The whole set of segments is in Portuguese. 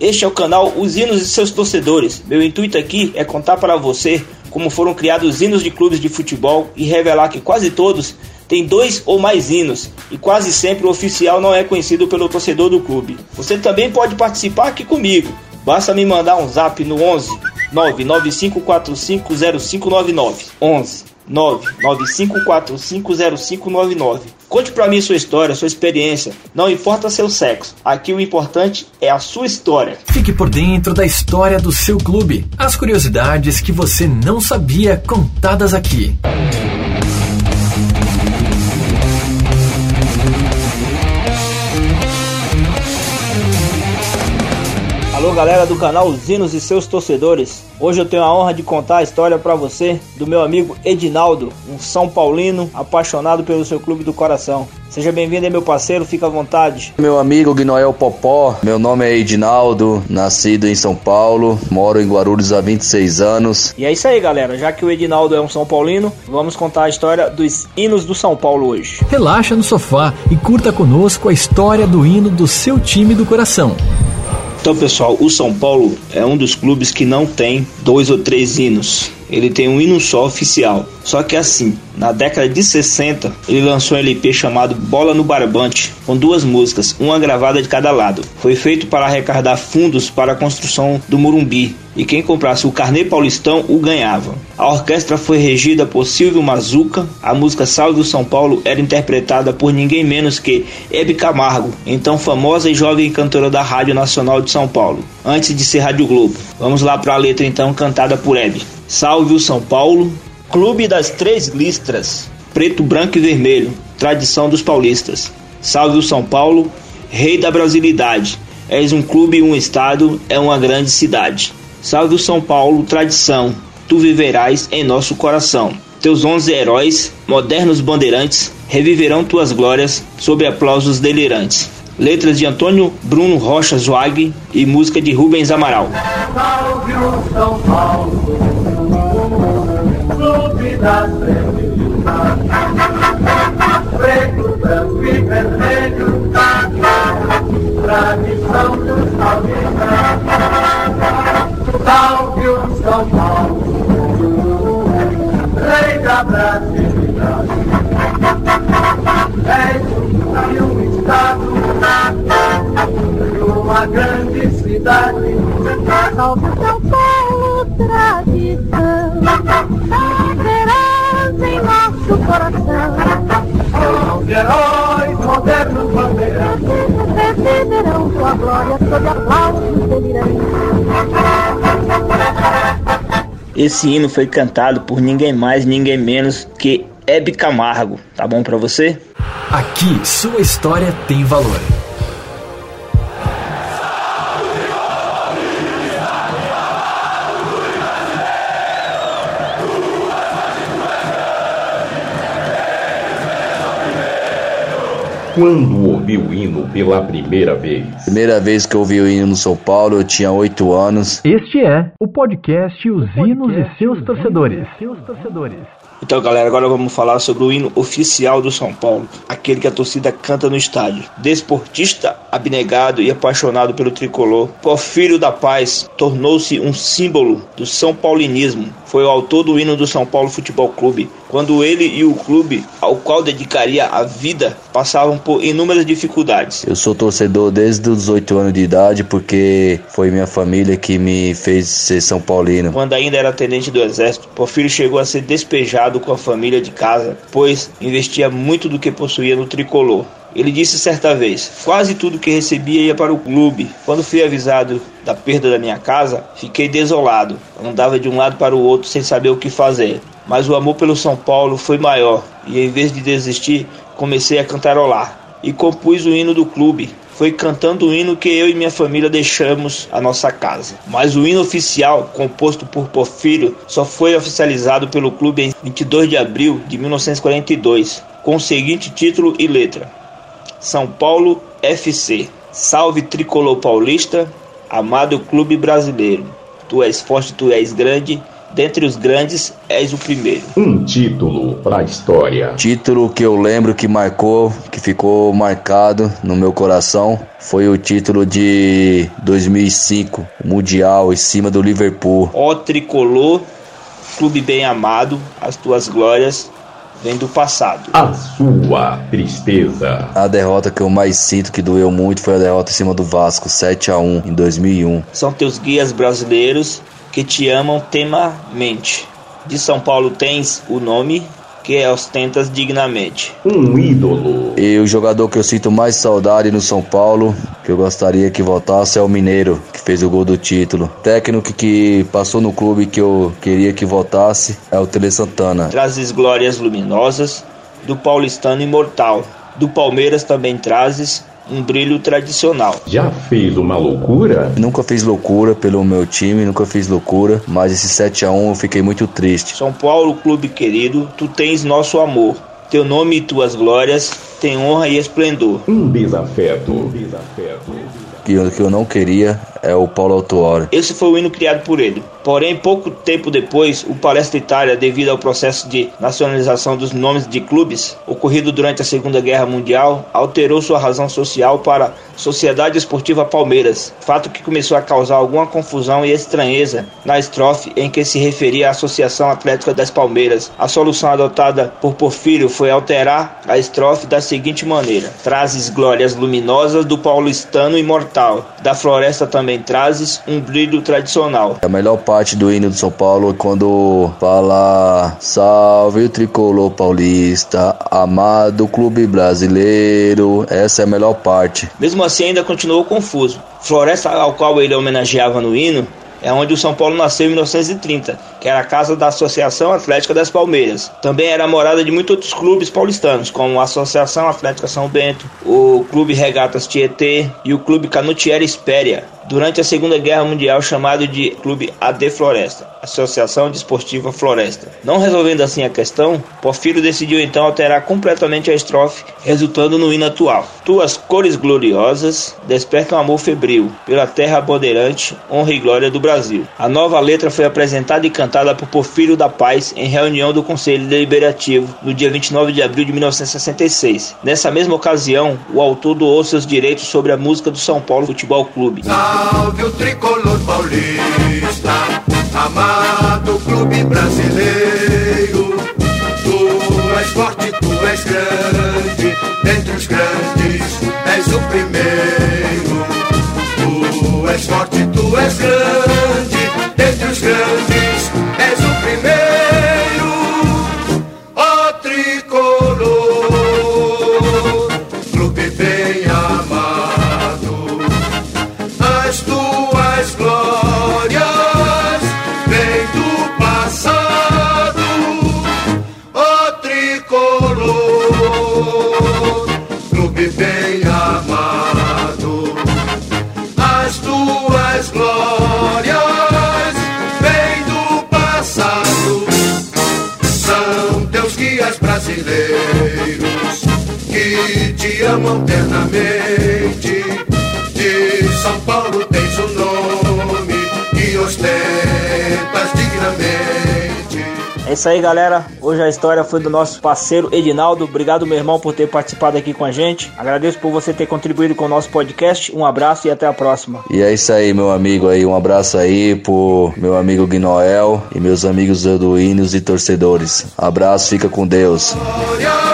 Este é o canal Os Hinos e seus torcedores. Meu intuito aqui é contar para você como foram criados os hinos de clubes de futebol e revelar que quase todos tem dois ou mais hinos e quase sempre o oficial não é conhecido pelo torcedor do clube. Você também pode participar aqui comigo. Basta me mandar um zap no 11 995450599 11 995450599. Conte para mim sua história, sua experiência. Não importa seu sexo. Aqui o importante é a sua história. Fique por dentro da história do seu clube. As curiosidades que você não sabia contadas aqui. Alô galera do canal Zinos e seus torcedores. Hoje eu tenho a honra de contar a história para você do meu amigo Edinaldo, um São Paulino apaixonado pelo seu clube do coração. Seja bem-vindo aí, meu parceiro, fica à vontade. Meu amigo Gnoel Popó, meu nome é Edinaldo, nascido em São Paulo, moro em Guarulhos há 26 anos. E é isso aí, galera. Já que o Edinaldo é um São Paulino, vamos contar a história dos hinos do São Paulo hoje. Relaxa no sofá e curta conosco a história do hino do seu time do coração. Então, pessoal, o São Paulo é um dos clubes que não tem dois ou três hinos. Ele tem um hino só oficial. Só que assim, na década de 60, ele lançou um LP chamado Bola no Barbante, com duas músicas, uma gravada de cada lado. Foi feito para arrecadar fundos para a construção do Morumbi, e quem comprasse o carnê paulistão o ganhava. A orquestra foi regida por Silvio Mazuca, a música Salve o São Paulo era interpretada por ninguém menos que Hebe Camargo, então famosa e jovem cantora da Rádio Nacional de São Paulo, antes de ser Rádio Globo. Vamos lá para a letra então cantada por Hebe. Salve o São Paulo, Clube das Três Listras, preto, branco e vermelho, tradição dos paulistas. Salve o São Paulo, rei da brasilidade. És um clube e um estado, é uma grande cidade. Salve o São Paulo, tradição, tu viverás em nosso coração. Teus onze heróis, modernos bandeirantes, reviverão tuas glórias sob aplausos delirantes. Letras de Antônio Bruno Rocha Zwag e música de Rubens Amaral. Salve o São Paulo, clube das preto, branco e vermelho, tradição dos paulistas. Salve o São Paulo, rei da brasilidade. És um, um estado uma grande cidade. Salve São Paulo, tradição, nosso coração. São heróis modernos bandeirantes. Receberão tua glória sob aplausos delirantes. Esse hino foi cantado por ninguém mais, ninguém menos que Hebe Camargo. Tá bom para você? Aqui, sua história tem valor. Quando ouviu o hino pela primeira vez? Primeira vez que eu ouvi o hino no São Paulo, eu tinha 8 anos. Este é o podcast Os Hinos e seus torcedores. Então, galera, agora vamos falar sobre o hino oficial do São Paulo, aquele que a torcida canta no estádio. Desportista, abnegado e apaixonado pelo tricolor, Porfírio da Paz tornou-se um símbolo do São Paulinismo. Foi o autor do hino do São Paulo Futebol Clube, quando ele e o clube, ao qual dedicaria a vida, passavam por inúmeras dificuldades. Eu sou torcedor desde os 8 anos de idade porque foi minha família que me fez ser São Paulino. Quando ainda era tenente do exército, Porfírio chegou a ser despejado com a família de casa, pois investia muito do que possuía no tricolor. Ele disse certa vez: Quase tudo que recebia ia para o clube. Quando fui avisado da perda da minha casa, fiquei desolado. Andava de um lado para o outro sem saber o que fazer. Mas o amor pelo São Paulo foi maior e em vez de desistir, comecei a cantarolar e compus o hino do clube. Foi cantando o hino que eu e minha família deixamos a nossa casa. Mas o hino oficial, composto por Porfírio, só foi oficializado pelo clube em 22 de abril de 1942, com o seguinte título e letra: São Paulo FC. Salve tricolor paulista, amado clube brasileiro. Tu és forte, tu és grande, dentre os grandes és o primeiro. Um título para a história. Título que eu lembro que marcou, que ficou marcado no meu coração, foi o título de 2005, Mundial, em cima do Liverpool. Ó tricolor, clube bem amado, as tuas glórias vêm do passado. A sua tristeza. A derrota que eu mais sinto que doeu muito foi a derrota em cima do Vasco, 7 a 1 em 2001. São teus guias brasileiros que te amam temamente. De São Paulo tens o nome que ostentas dignamente. Um ídolo. E o jogador que eu sinto mais saudade no São Paulo, que eu gostaria que voltasse, é o Mineiro, que fez o gol do título. Técnico que passou no clube que eu queria que voltasse é o Tele Santana. Trazes glórias luminosas do paulistano imortal. Do Palmeiras também trazes um brilho tradicional. Já fez uma loucura? Nunca fiz loucura pelo meu time, nunca fiz loucura, mas esse 7 a 1 eu fiquei muito triste. São Paulo, clube querido, tu tens nosso amor. Teu nome e tuas glórias têm honra e esplendor. Um desafeto. Desafeto. Que eu, que eu não queria é o Paulo Autuori. Esse foi o hino criado por ele. Porém, pouco tempo depois, o Palestra Itália, devido ao processo de nacionalização dos nomes de clubes ocorrido durante a Segunda Guerra Mundial, alterou sua razão social para Sociedade Esportiva Palmeiras, fato que começou a causar alguma confusão e estranheza na estrofe em que se referia à Associação Atlética das Palmeiras. A solução adotada por Porfírio foi alterar a estrofe da seguinte maneira: Trazes glórias luminosas do paulistano imortal, da floresta também trazes um brilho tradicional. A melhor parte do hino do São Paulo é quando fala Salve o tricolor paulista, amado clube brasileiro. Essa é a melhor parte. Mesmo assim, ainda continuou confuso. Floresta ao qual ele homenageava no hino é onde o São Paulo nasceu em 1930, que era a casa da Associação Atlética das Palmeiras. Também era morada de muitos outros clubes paulistanos, como a Associação Atlética São Bento, o Clube Regatas Tietê e o Clube Canutiera Espéria. Durante a Segunda Guerra Mundial, chamado de Clube AD Floresta, Associação Desportiva Floresta. Não resolvendo assim a questão, Porfírio decidiu então alterar completamente a estrofe, resultando no hino atual. Tuas cores gloriosas despertam amor febril pela terra bandeirante, honra e glória do Brasil. A nova letra foi apresentada e cantada por Porfírio da Paz em reunião do Conselho Deliberativo no dia 29 de abril de 1966. Nessa mesma ocasião, o autor doou seus direitos sobre a música do São Paulo Futebol Clube. Salve o tricolor paulista, amado clube brasileiro. Tu és forte, tu és grande, dentre os grandes és o primeiro. Guias brasileiros que te amam eternamente. De São Paulo É isso aí, galera. Hoje a história foi do nosso parceiro Edinaldo. Obrigado, meu irmão, por ter participado aqui com a gente. Agradeço por você ter contribuído com o nosso podcast. Um abraço e até a próxima. E é isso aí, meu amigo aí. Um abraço aí pro meu amigo Guinoel e meus amigos euduínos e torcedores. Abraço, fica com Deus. Glórias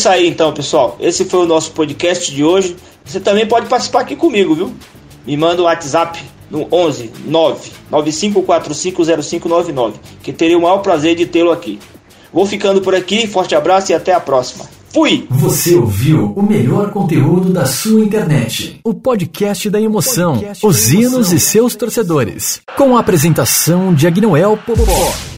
isso aí então, pessoal. Esse foi o nosso podcast de hoje. Você também pode participar aqui comigo, viu? Me manda um WhatsApp no 11 9 95450599, que teria o maior prazer de tê-lo aqui. Vou ficando por aqui, forte abraço e até a próxima. Fui! Você ouviu o melhor conteúdo da sua internet. O podcast da emoção, podcast os hinos e seus torcedores. Com a apresentação de Agnoel Popó.